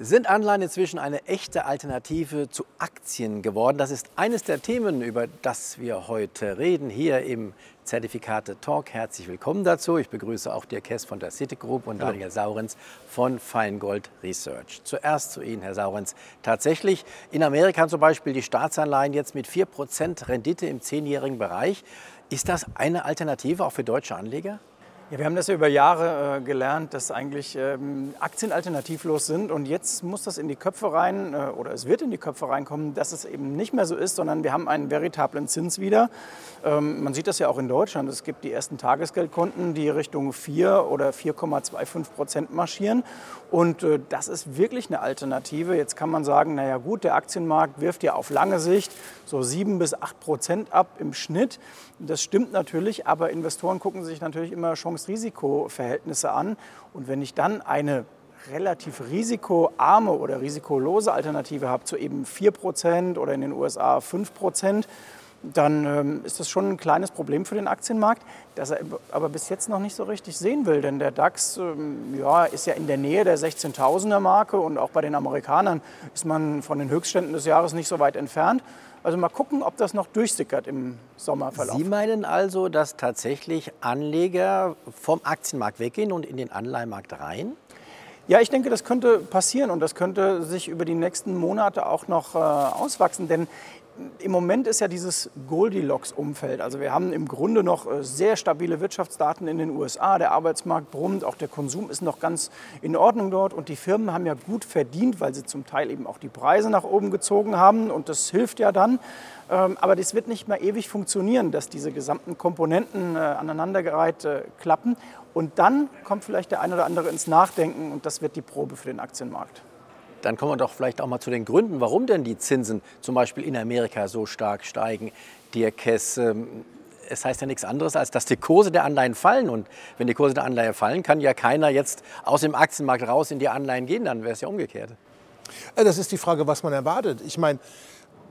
Sind Anleihen inzwischen eine echte Alternative zu Aktien geworden? Das ist eines der Themen, über das wir heute reden, hier im Zertifikate Talk. Herzlich willkommen dazu. Ich begrüße auch Dirk Hess von der Citigroup und Daniel Saurens von Feingold Research. Zuerst zu Ihnen, Herr Saurens. Tatsächlich in Amerika zum Beispiel die Staatsanleihen jetzt mit 4% Rendite im zehnjährigen Bereich. Ist das eine Alternative auch für deutsche Anleger? Ja, wir haben das ja über Jahre äh, gelernt, dass eigentlich ähm, Aktien alternativlos sind und jetzt muss das in die Köpfe rein äh, oder es wird in die Köpfe reinkommen, dass es eben nicht mehr so ist, sondern wir haben einen veritablen Zins wieder. Ähm, man sieht das ja auch in Deutschland. Es gibt die ersten Tagesgeldkonten, die Richtung 4 oder 4,25 Prozent marschieren und äh, das ist wirklich eine Alternative. Jetzt kann man sagen, naja gut, der Aktienmarkt wirft ja auf lange Sicht so 7 bis 8 Prozent ab im Schnitt. Das stimmt natürlich, aber Investoren gucken sich natürlich immer Chance-Risiko-Verhältnisse an. Und wenn ich dann eine relativ risikoarme oder risikolose Alternative habe zu eben 4 Prozent oder in den USA 5 Prozent, dann ähm, ist das schon ein kleines Problem für den Aktienmarkt, das er aber bis jetzt noch nicht so richtig sehen will. Denn der DAX ähm, ja, ist ja in der Nähe der 16.000er Marke und auch bei den Amerikanern ist man von den Höchstständen des Jahres nicht so weit entfernt. Also mal gucken, ob das noch durchsickert im Sommerverlauf. Sie meinen also, dass tatsächlich Anleger vom Aktienmarkt weggehen und in den Anleihenmarkt rein? Ja, ich denke, das könnte passieren und das könnte sich über die nächsten Monate auch noch äh, auswachsen, denn im Moment ist ja dieses Goldilocks-Umfeld. Also wir haben im Grunde noch äh, sehr stabile Wirtschaftsdaten in den USA. Der Arbeitsmarkt brummt, auch der Konsum ist noch ganz in Ordnung dort. Und die Firmen haben ja gut verdient, weil sie zum Teil eben auch die Preise nach oben gezogen haben. Und das hilft ja dann. Ähm, aber das wird nicht mehr ewig funktionieren, dass diese gesamten Komponenten äh, aneinandergereiht äh, klappen. Und dann kommt vielleicht der eine oder andere ins Nachdenken und das wird die Probe für den Aktienmarkt. Dann kommen wir doch vielleicht auch mal zu den Gründen, warum denn die Zinsen zum Beispiel in Amerika so stark steigen. Dirk Kess, ähm, es heißt ja nichts anderes, als dass die Kurse der Anleihen fallen. Und wenn die Kurse der Anleihen fallen, kann ja keiner jetzt aus dem Aktienmarkt raus in die Anleihen gehen. Dann wäre es ja umgekehrt. Äh, das ist die Frage, was man erwartet. Ich meine,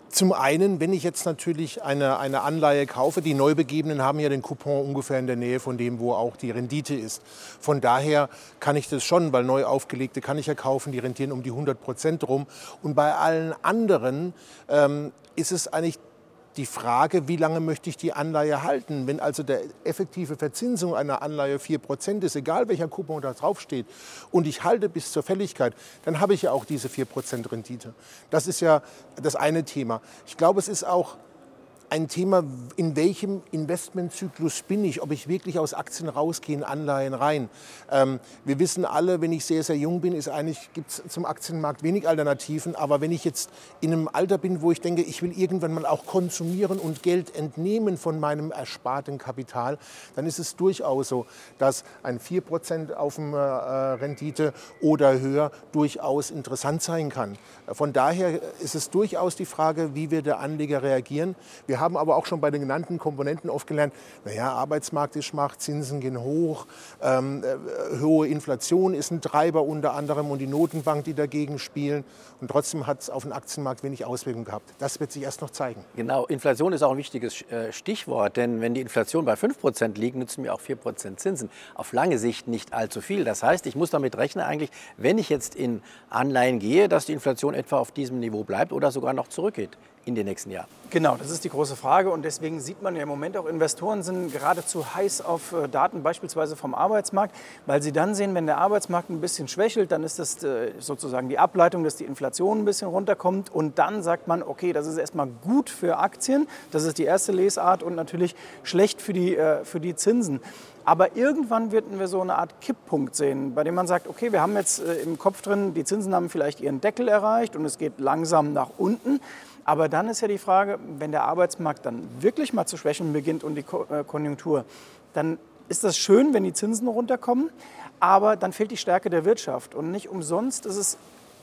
zum einen, wenn ich jetzt natürlich eine, eine Anleihe kaufe, die Neubegebenen haben ja den Coupon ungefähr in der Nähe von dem, wo auch die Rendite ist. Von daher kann ich das schon, weil neu aufgelegte kann ich ja kaufen, die rentieren um die 100 Prozent rum. Und bei allen anderen ähm, ist es eigentlich die Frage, wie lange möchte ich die Anleihe halten. Wenn also der effektive Verzinsung einer Anleihe 4% ist, egal welcher Coupon da draufsteht, und ich halte bis zur Fälligkeit, dann habe ich ja auch diese 4% Rendite. Das ist ja das eine Thema. Ich glaube, es ist auch ein Thema, in welchem Investmentzyklus bin ich, ob ich wirklich aus Aktien rausgehe, in Anleihen rein. Ähm, wir wissen alle, wenn ich sehr, sehr jung bin, gibt es zum Aktienmarkt wenig Alternativen. Aber wenn ich jetzt in einem Alter bin, wo ich denke, ich will irgendwann mal auch konsumieren und Geld entnehmen von meinem ersparten Kapital, dann ist es durchaus so, dass ein 4% auf dem äh, Rendite oder höher durchaus interessant sein kann. Von daher ist es durchaus die Frage, wie wird der Anleger reagieren. Wir wir haben aber auch schon bei den genannten Komponenten oft gelernt, naja, Arbeitsmarkt ist schwach, Zinsen gehen hoch, ähm, äh, hohe Inflation ist ein Treiber unter anderem und die Notenbank, die dagegen spielen. Und trotzdem hat es auf den Aktienmarkt wenig Auswirkungen gehabt. Das wird sich erst noch zeigen. Genau, Inflation ist auch ein wichtiges äh, Stichwort, denn wenn die Inflation bei 5% liegt, nützen mir auch 4% Zinsen. Auf lange Sicht nicht allzu viel. Das heißt, ich muss damit rechnen eigentlich, wenn ich jetzt in Anleihen gehe, dass die Inflation etwa auf diesem Niveau bleibt oder sogar noch zurückgeht in den nächsten Jahren? Genau, das ist die große Frage und deswegen sieht man ja im Moment auch, Investoren sind geradezu heiß auf äh, Daten beispielsweise vom Arbeitsmarkt, weil sie dann sehen, wenn der Arbeitsmarkt ein bisschen schwächelt, dann ist das äh, sozusagen die Ableitung, dass die Inflation ein bisschen runterkommt und dann sagt man, okay, das ist erstmal gut für Aktien, das ist die erste Lesart und natürlich schlecht für die, äh, für die Zinsen. Aber irgendwann werden wir so eine Art Kipppunkt sehen, bei dem man sagt, okay, wir haben jetzt im Kopf drin, die Zinsen haben vielleicht ihren Deckel erreicht und es geht langsam nach unten. Aber dann ist ja die Frage, wenn der Arbeitsmarkt dann wirklich mal zu schwächen beginnt und die äh, Konjunktur, dann ist das schön, wenn die Zinsen runterkommen, aber dann fehlt die Stärke der Wirtschaft. Und nicht umsonst ist es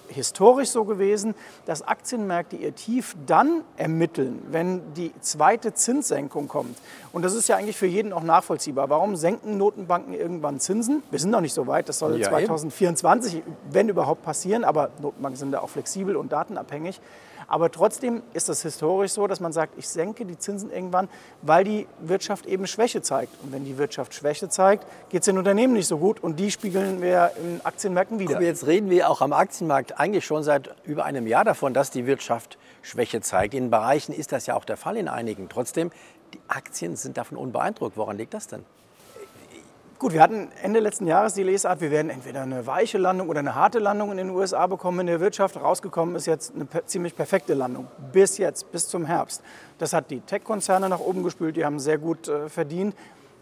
historisch so gewesen, dass Aktienmärkte ihr Tief dann ermitteln, wenn die zweite Zinssenkung kommt. Und das ist ja eigentlich für jeden auch nachvollziehbar. Warum senken Notenbanken irgendwann Zinsen? Wir sind noch nicht so weit, das soll ja, 2024, wenn überhaupt, passieren, aber Notenbanken sind da auch flexibel und datenabhängig. Aber trotzdem ist es historisch so, dass man sagt, ich senke die Zinsen irgendwann, weil die Wirtschaft eben Schwäche zeigt. Und wenn die Wirtschaft Schwäche zeigt, geht es den Unternehmen nicht so gut und die spiegeln wir in Aktienmärkten wieder. Aber jetzt reden wir auch am Aktienmarkt eigentlich schon seit über einem Jahr davon, dass die Wirtschaft Schwäche zeigt. In Bereichen ist das ja auch der Fall in einigen. Trotzdem, die Aktien sind davon unbeeindruckt. Woran liegt das denn? Gut, wir hatten Ende letzten Jahres die Lesart, wir werden entweder eine weiche Landung oder eine harte Landung in den USA bekommen in der Wirtschaft. Rausgekommen ist jetzt eine ziemlich perfekte Landung. Bis jetzt, bis zum Herbst. Das hat die Tech-Konzerne nach oben gespült, die haben sehr gut äh, verdient.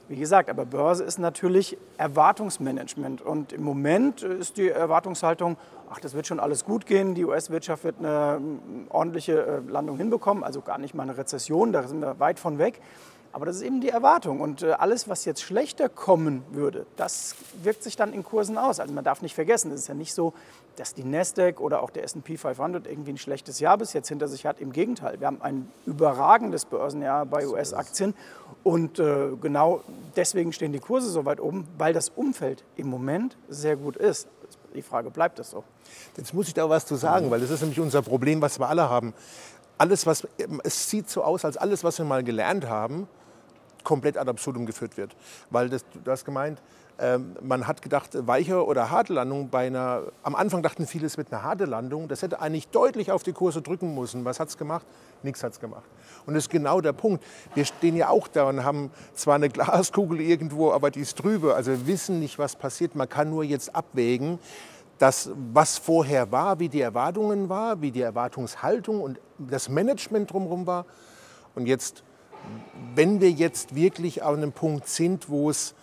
Wie gesagt, aber Börse ist natürlich Erwartungsmanagement. Und im Moment ist die Erwartungshaltung, ach, das wird schon alles gut gehen, die US-Wirtschaft wird eine ordentliche äh, Landung hinbekommen, also gar nicht mal eine Rezession, da sind wir weit von weg. Aber das ist eben die Erwartung. Und äh, alles, was jetzt schlechter kommen würde, das wirkt sich dann in Kursen aus. Also man darf nicht vergessen, es ist ja nicht so, dass die Nasdaq oder auch der S&P 500 irgendwie ein schlechtes Jahr bis jetzt hinter sich hat. Im Gegenteil, wir haben ein überragendes Börsenjahr bei US-Aktien. Und äh, genau deswegen stehen die Kurse so weit oben, weil das Umfeld im Moment sehr gut ist. Die Frage, bleibt das so? Jetzt muss ich da was zu sagen, weil das ist nämlich unser Problem, was wir alle haben. Alles, was, es sieht so aus, als alles, was wir mal gelernt haben, komplett ad absurdum geführt wird. Weil das, du hast gemeint, ähm, man hat gedacht, weiche oder harte Landung bei einer, am Anfang dachten viele, es wird eine harte Landung. Das hätte eigentlich deutlich auf die Kurse drücken müssen. Was hat es gemacht? Nichts hat es gemacht. Und das ist genau der Punkt. Wir stehen ja auch da und haben zwar eine Glaskugel irgendwo, aber die ist drüber. Also wir wissen nicht, was passiert. Man kann nur jetzt abwägen, das, was vorher war, wie die Erwartungen war, wie die Erwartungshaltung und das Management drumherum war. Und jetzt wenn wir jetzt wirklich an einem Punkt sind, wo, es,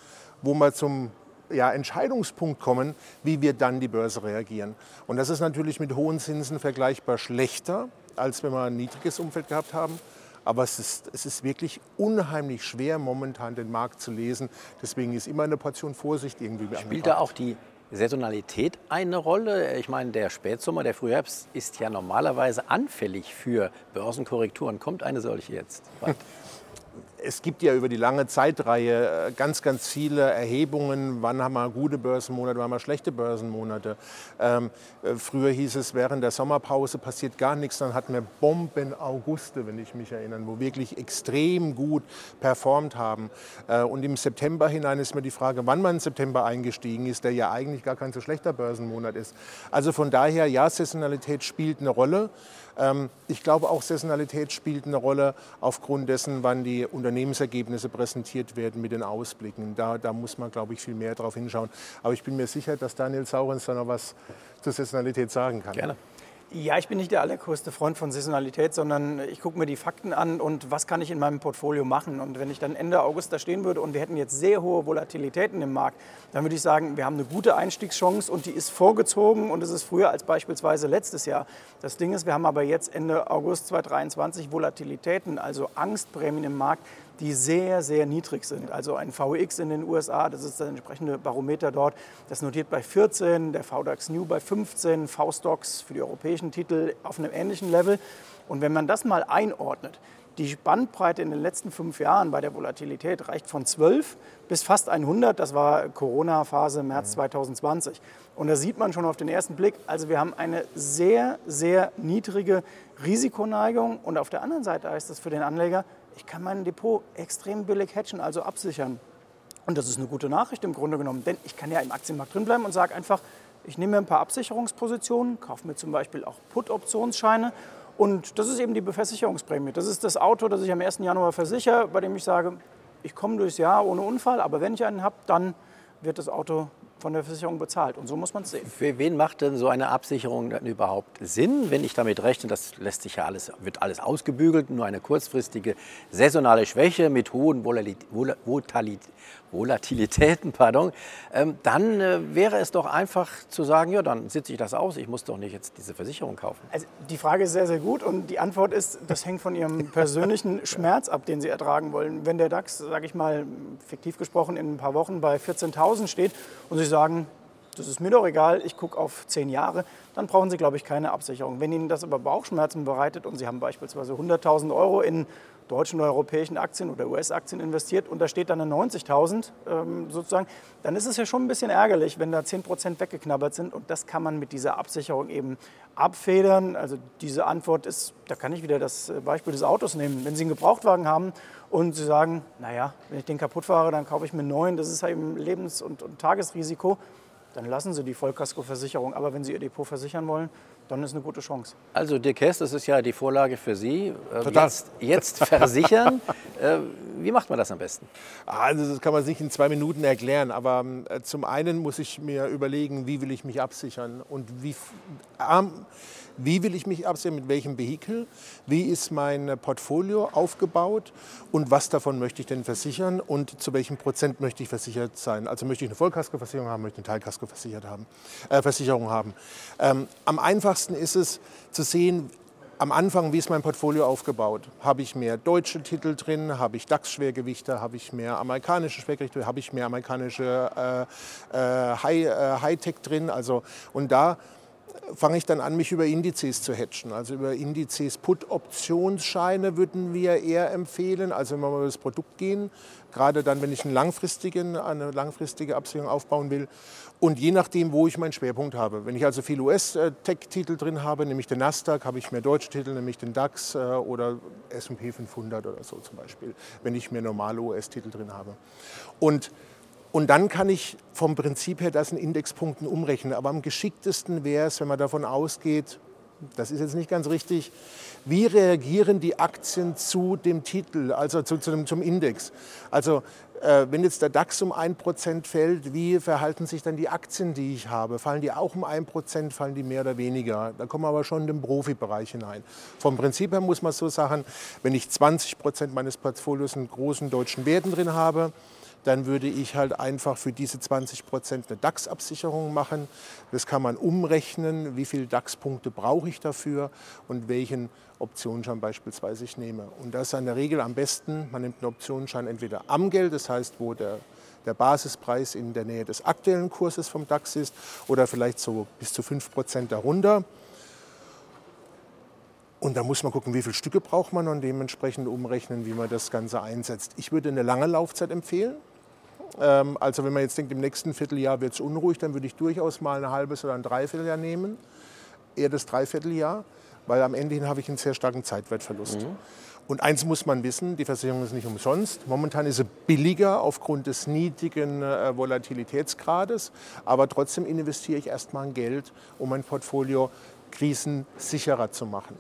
wo wir zum ja, Entscheidungspunkt kommen, wie wir dann die Börse reagieren. Und das ist natürlich mit hohen Zinsen vergleichbar schlechter, als wenn wir ein niedriges Umfeld gehabt haben. Aber es ist, es ist wirklich unheimlich schwer, momentan den Markt zu lesen. Deswegen ist immer eine Portion Vorsicht irgendwie Spielt da auch die Saisonalität eine Rolle? Ich meine, der Spätsommer, der Frühherbst ist ja normalerweise anfällig für Börsenkorrekturen. Kommt eine solche jetzt? es gibt ja über die lange Zeitreihe äh, ganz, ganz viele Erhebungen, wann haben wir gute Börsenmonate, wann haben wir schlechte Börsenmonate. Ähm, äh, früher hieß es, während der Sommerpause passiert gar nichts, dann hatten wir Bomben-Auguste, wenn ich mich erinnere, wo wirklich extrem gut performt haben. Äh, und im September hinein ist mir die Frage, wann man im September eingestiegen ist, der ja eigentlich gar kein so schlechter Börsenmonat ist. Also von daher, ja, Saisonalität spielt eine Rolle. Ähm, ich glaube auch Saisonalität spielt eine Rolle aufgrund dessen, wann die Unternehmensergebnisse präsentiert werden mit den Ausblicken. Da, da muss man, glaube ich, viel mehr drauf hinschauen. Aber ich bin mir sicher, dass Daniel Saurens da noch was zur Saisonalität sagen kann. Gerne. Ja, ich bin nicht der allergrößte Freund von Saisonalität, sondern ich gucke mir die Fakten an und was kann ich in meinem Portfolio machen. Und wenn ich dann Ende August da stehen würde und wir hätten jetzt sehr hohe Volatilitäten im Markt, dann würde ich sagen, wir haben eine gute Einstiegschance und die ist vorgezogen und es ist früher als beispielsweise letztes Jahr. Das Ding ist, wir haben aber jetzt Ende August 2023 Volatilitäten, also Angstprämien im Markt, die sehr, sehr niedrig sind. Also ein VX in den USA, das ist das entsprechende Barometer dort, das notiert bei 14, der VDAX New bei 15, V-Stocks für die europäischen Titel auf einem ähnlichen Level. Und wenn man das mal einordnet, die Spannbreite in den letzten fünf Jahren bei der Volatilität reicht von 12 bis fast 100. Das war Corona-Phase März 2020. Und da sieht man schon auf den ersten Blick, also wir haben eine sehr, sehr niedrige Risikoneigung. Und auf der anderen Seite heißt das für den Anleger, ich kann mein Depot extrem billig hatchen, also absichern. Und das ist eine gute Nachricht im Grunde genommen, denn ich kann ja im Aktienmarkt drinbleiben und sage einfach, ich nehme mir ein paar Absicherungspositionen, kaufe mir zum Beispiel auch Put-Optionsscheine und das ist eben die Befestigungsprämie. Das ist das Auto, das ich am 1. Januar versichere, bei dem ich sage, ich komme durchs Jahr ohne Unfall, aber wenn ich einen habe, dann wird das Auto von der Versicherung bezahlt. Und so muss man es sehen. Für wen macht denn so eine Absicherung denn überhaupt Sinn, wenn ich damit rechne, das lässt sich ja alles, wird alles ausgebügelt, nur eine kurzfristige saisonale Schwäche mit hohen Volatilitäten, pardon, ähm, dann äh, wäre es doch einfach zu sagen, ja, dann sitze ich das aus, ich muss doch nicht jetzt diese Versicherung kaufen. Also die Frage ist sehr, sehr gut und die Antwort ist, das hängt von Ihrem persönlichen Schmerz ab, den Sie ertragen wollen. Wenn der DAX, sage ich mal, fiktiv gesprochen, in ein paar Wochen bei 14.000 steht und Sie sagen, das ist mir doch egal, ich gucke auf zehn Jahre, dann brauchen Sie, glaube ich, keine Absicherung. Wenn Ihnen das aber Bauchschmerzen bereitet und Sie haben beispielsweise 100.000 Euro in deutschen oder europäischen Aktien oder US-Aktien investiert und da steht dann eine 90.000 ähm, sozusagen, dann ist es ja schon ein bisschen ärgerlich, wenn da 10% weggeknabbert sind und das kann man mit dieser Absicherung eben abfedern. Also diese Antwort ist, da kann ich wieder das Beispiel des Autos nehmen. Wenn Sie einen Gebrauchtwagen haben und Sie sagen, naja, wenn ich den kaputt fahre, dann kaufe ich mir einen neuen, das ist eben Lebens- und, und Tagesrisiko, dann lassen Sie die Vollkaskoversicherung. Aber wenn Sie Ihr Depot versichern wollen, dann ist eine gute Chance. Also Dirk Hess, das ist ja die Vorlage für Sie. Äh, jetzt, jetzt versichern. Äh, wie macht man das am besten? Also das kann man sich in zwei Minuten erklären. Aber äh, zum einen muss ich mir überlegen, wie will ich mich absichern und wie, wie will ich mich absichern, mit welchem Vehikel, wie ist mein Portfolio aufgebaut und was davon möchte ich denn versichern und zu welchem Prozent möchte ich versichert sein. Also möchte ich eine Vollkaskoversicherung haben, möchte ich eine Teilkaskoversicherung haben. Äh, Versicherung haben. Ähm, am einfachsten ist es zu sehen, am Anfang, wie ist mein Portfolio aufgebaut? Habe ich mehr deutsche Titel drin? Habe ich DAX-Schwergewichte? Habe ich mehr amerikanische Schwergewichte? Habe ich mehr amerikanische äh, äh, äh High-Tech drin? Also, und da fange ich dann an, mich über Indizes zu hatchen. Also über Indizes Put-Optionsscheine würden wir eher empfehlen, also wenn wir mal über das Produkt gehen, gerade dann, wenn ich einen langfristigen, eine langfristige Absicherung aufbauen will. Und je nachdem, wo ich meinen Schwerpunkt habe. Wenn ich also viel US-Tech-Titel drin habe, nämlich den Nasdaq, habe ich mehr deutsche Titel, nämlich den DAX äh, oder S&P 500 oder so zum Beispiel, wenn ich mehr normale US-Titel drin habe. Und und dann kann ich vom Prinzip her das in Indexpunkten umrechnen. Aber am geschicktesten wäre es, wenn man davon ausgeht, das ist jetzt nicht ganz richtig, wie reagieren die Aktien zu dem Titel, also zu, zu dem, zum Index. Also äh, wenn jetzt der DAX um 1% fällt, wie verhalten sich dann die Aktien, die ich habe? Fallen die auch um 1%, fallen die mehr oder weniger? Da kommen wir aber schon in den Profibereich hinein. Vom Prinzip her muss man so sagen, wenn ich 20% meines Portfolios in großen deutschen Werten drin habe, dann würde ich halt einfach für diese 20 Prozent eine DAX-Absicherung machen. Das kann man umrechnen, wie viele DAX-Punkte brauche ich dafür und welchen Optionsschein beispielsweise ich nehme. Und das ist in der Regel am besten, man nimmt einen Optionsschein entweder am Geld, das heißt, wo der der Basispreis in der Nähe des aktuellen Kurses vom DAX ist oder vielleicht so bis zu 5 Prozent darunter. Und da muss man gucken, wie viele Stücke braucht man und dementsprechend umrechnen, wie man das Ganze einsetzt. Ich würde eine lange Laufzeit empfehlen. Ähm, also wenn man jetzt denkt, im nächsten Vierteljahr wird es unruhig, dann würde ich durchaus mal ein halbes oder ein Dreivierteljahr nehmen. Eher das Dreivierteljahr, weil am Ende hin habe ich einen sehr starken Zeitwertverlust. Mhm. Und eins muss man wissen, die Versicherung ist nicht umsonst. Momentan ist sie billiger aufgrund des niedrigen äh, Volatilitätsgrades, aber trotzdem investiere ich erstmal ein Geld, um mein Portfolio krisensicherer zu machen.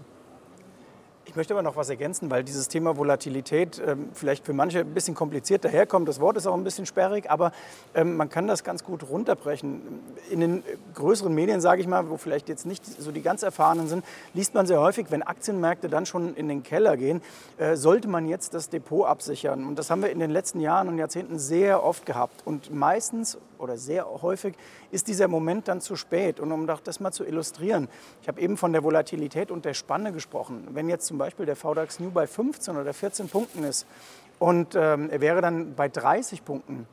Ich möchte aber noch was ergänzen, weil dieses Thema Volatilität ähm, vielleicht für manche ein bisschen kompliziert daherkommt. Das Wort ist auch ein bisschen sperrig, aber ähm, man kann das ganz gut runterbrechen. In den größeren Medien, sage ich mal, wo vielleicht jetzt nicht so die ganz Erfahrenen sind, liest man sehr häufig, wenn Aktienmärkte dann schon in den Keller gehen, äh, sollte man jetzt das Depot absichern. Und das haben wir in den letzten Jahren und Jahrzehnten sehr oft gehabt. Und meistens oder sehr häufig ist dieser Moment dann zu spät. Und um das mal zu illustrieren, ich habe eben von der Volatilität und der Spanne gesprochen. Wenn jetzt zum Beispiel der VDAX New bei 15 oder 14 Punkten ist und ähm, er wäre dann bei 30 Punkten,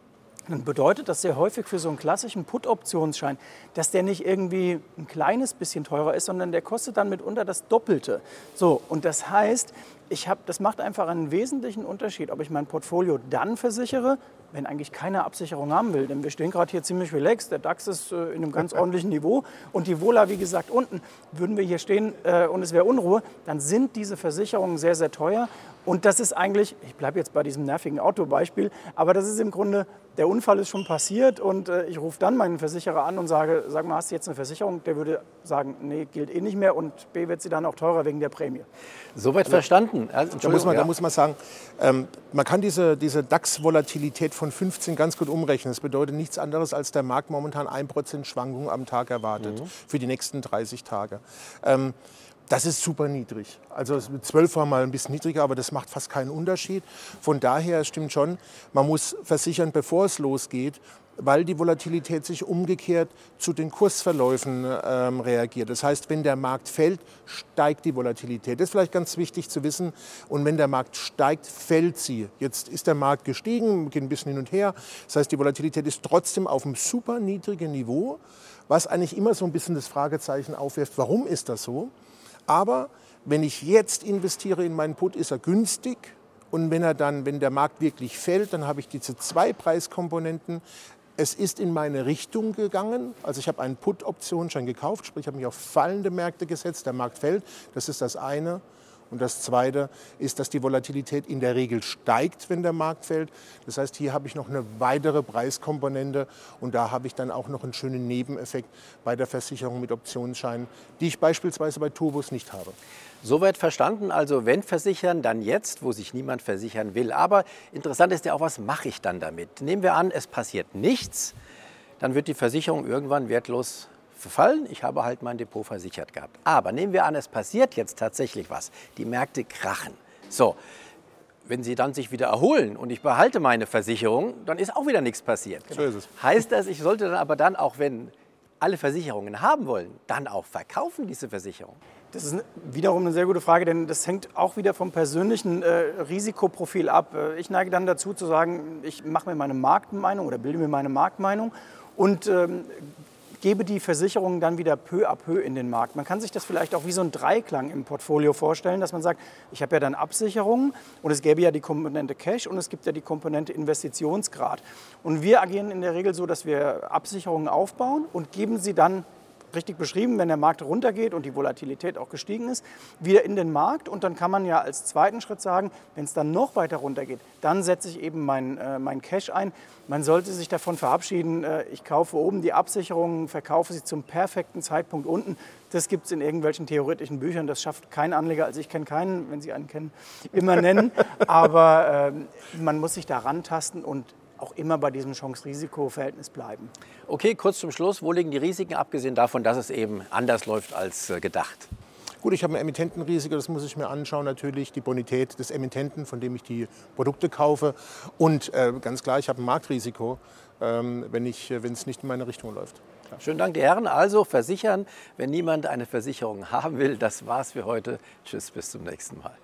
dann bedeutet das sehr häufig für so einen klassischen Put-Optionsschein, dass der nicht irgendwie ein kleines bisschen teurer ist, sondern der kostet dann mitunter das Doppelte. So, und das heißt, ich hab, das macht einfach einen wesentlichen Unterschied, ob ich mein Portfolio dann versichere, wenn eigentlich keiner Absicherung haben will. Denn wir stehen gerade hier ziemlich relaxed. Der DAX ist äh, in einem ganz ordentlichen Niveau und die Vola, wie gesagt, unten. Würden wir hier stehen äh, und es wäre Unruhe, dann sind diese Versicherungen sehr, sehr teuer. Und das ist eigentlich, ich bleibe jetzt bei diesem nervigen Autobeispiel, aber das ist im Grunde, der Unfall ist schon passiert und äh, ich rufe dann meinen Versicherer an und sage, sag mal, hast du jetzt eine Versicherung? Der würde sagen, nee, gilt eh nicht mehr und B wird sie dann auch teurer wegen der Prämie. Soweit verstanden. Also, da, muss man, ja. da muss man sagen, ähm, man kann diese, diese DAX-Volatilität von 15 ganz gut umrechnen. Das bedeutet nichts anderes, als der Markt momentan 1% Schwankung am Tag erwartet mhm. für die nächsten 30 Tage. Ähm, das ist super niedrig. Also 12 war mal ein bisschen niedriger, aber das macht fast keinen Unterschied. Von daher stimmt schon, man muss versichern, bevor es losgeht, weil die Volatilität sich umgekehrt zu den Kursverläufen ähm, reagiert. Das heißt, wenn der Markt fällt, steigt die Volatilität. Das ist vielleicht ganz wichtig zu wissen. Und wenn der Markt steigt, fällt sie. Jetzt ist der Markt gestiegen, geht ein bisschen hin und her. Das heißt, die Volatilität ist trotzdem auf einem super niedrigen Niveau, was eigentlich immer so ein bisschen das Fragezeichen aufwirft, warum ist das so? Aber wenn ich jetzt investiere in meinen Put, ist er günstig, Und wenn er dann, wenn der Markt wirklich fällt, dann habe ich diese zwei Preiskomponenten. Es ist in meine Richtung gegangen. Also ich habe einen Put-Optionsschein gekauft, sprich ich habe mich auf fallende Märkte gesetzt. Der Markt fällt. Das ist das eine. Und das Zweite ist, dass die Volatilität in der Regel steigt, wenn der Markt fällt. Das heißt, hier habe ich noch eine weitere Preiskomponente und da habe ich dann auch noch einen schönen Nebeneffekt bei der Versicherung mit Optionsscheinen, die ich beispielsweise bei Turbos nicht habe. Soweit verstanden. Also wenn versichern, dann jetzt, wo sich niemand versichern will. Aber interessant ist ja auch, was mache ich dann damit? Nehmen wir an, es passiert nichts, dann wird die Versicherung irgendwann wertlos verfallen. Ich habe halt mein Depot versichert gehabt. Aber nehmen wir an, es passiert jetzt tatsächlich was. Die Märkte krachen. So, wenn sie dann sich wieder erholen und ich behalte meine Versicherung, dann ist auch wieder nichts passiert. So ist es. Heißt das, ich sollte dann aber dann auch, wenn alle Versicherungen haben wollen, dann auch verkaufen diese Versicherung? Das ist wiederum eine sehr gute Frage, denn das hängt auch wieder vom persönlichen äh, Risikoprofil ab. Äh, ich neige dann dazu zu sagen, ich mache mir meine Marktmeinung oder bilde mir meine Marktmeinung und ähm, gebe die Versicherungen dann wieder peu à peu in den Markt. Man kann sich das vielleicht auch wie so ein Dreiklang im Portfolio vorstellen, dass man sagt, ich habe ja dann Absicherungen und es gäbe ja die Komponente Cash und es gibt ja die Komponente Investitionsgrad. Und wir agieren in der Regel so, dass wir Absicherungen aufbauen und geben sie dann richtig beschrieben, wenn der Markt runtergeht und die Volatilität auch gestiegen ist, wieder in den Markt. Und dann kann man ja als zweiten Schritt sagen, wenn es dann noch weiter runtergeht, dann setze ich eben mein, äh, mein Cash ein. Man sollte sich davon verabschieden, äh, ich kaufe oben die Absicherungen, verkaufe sie zum perfekten Zeitpunkt unten. Das gibt es in irgendwelchen theoretischen Büchern. Das schafft kein Anleger, also ich kenne keinen, wenn Sie einen kennen, immer nennen. Aber äh, man muss sich da rantasten und auch immer bei diesem Chance-Risiko-Verhältnis bleiben. Okay, kurz zum Schluss. Wo liegen die Risiken, abgesehen davon, dass es eben anders läuft als äh, gedacht? Gut, ich habe ein Emittentenrisiko, das muss ich mir anschauen natürlich, die Bonität des Emittenten, von dem ich die Produkte kaufe. Und äh, ganz klar, ich habe ein Marktrisiko, ähm, wenn, ich, äh, wenn es nicht in meine Richtung läuft. Ja. Schönen Dank, die Herren. Also versichern, wenn niemand eine Versicherung haben will. Das war's für heute. Tschüss, bis zum nächsten Mal.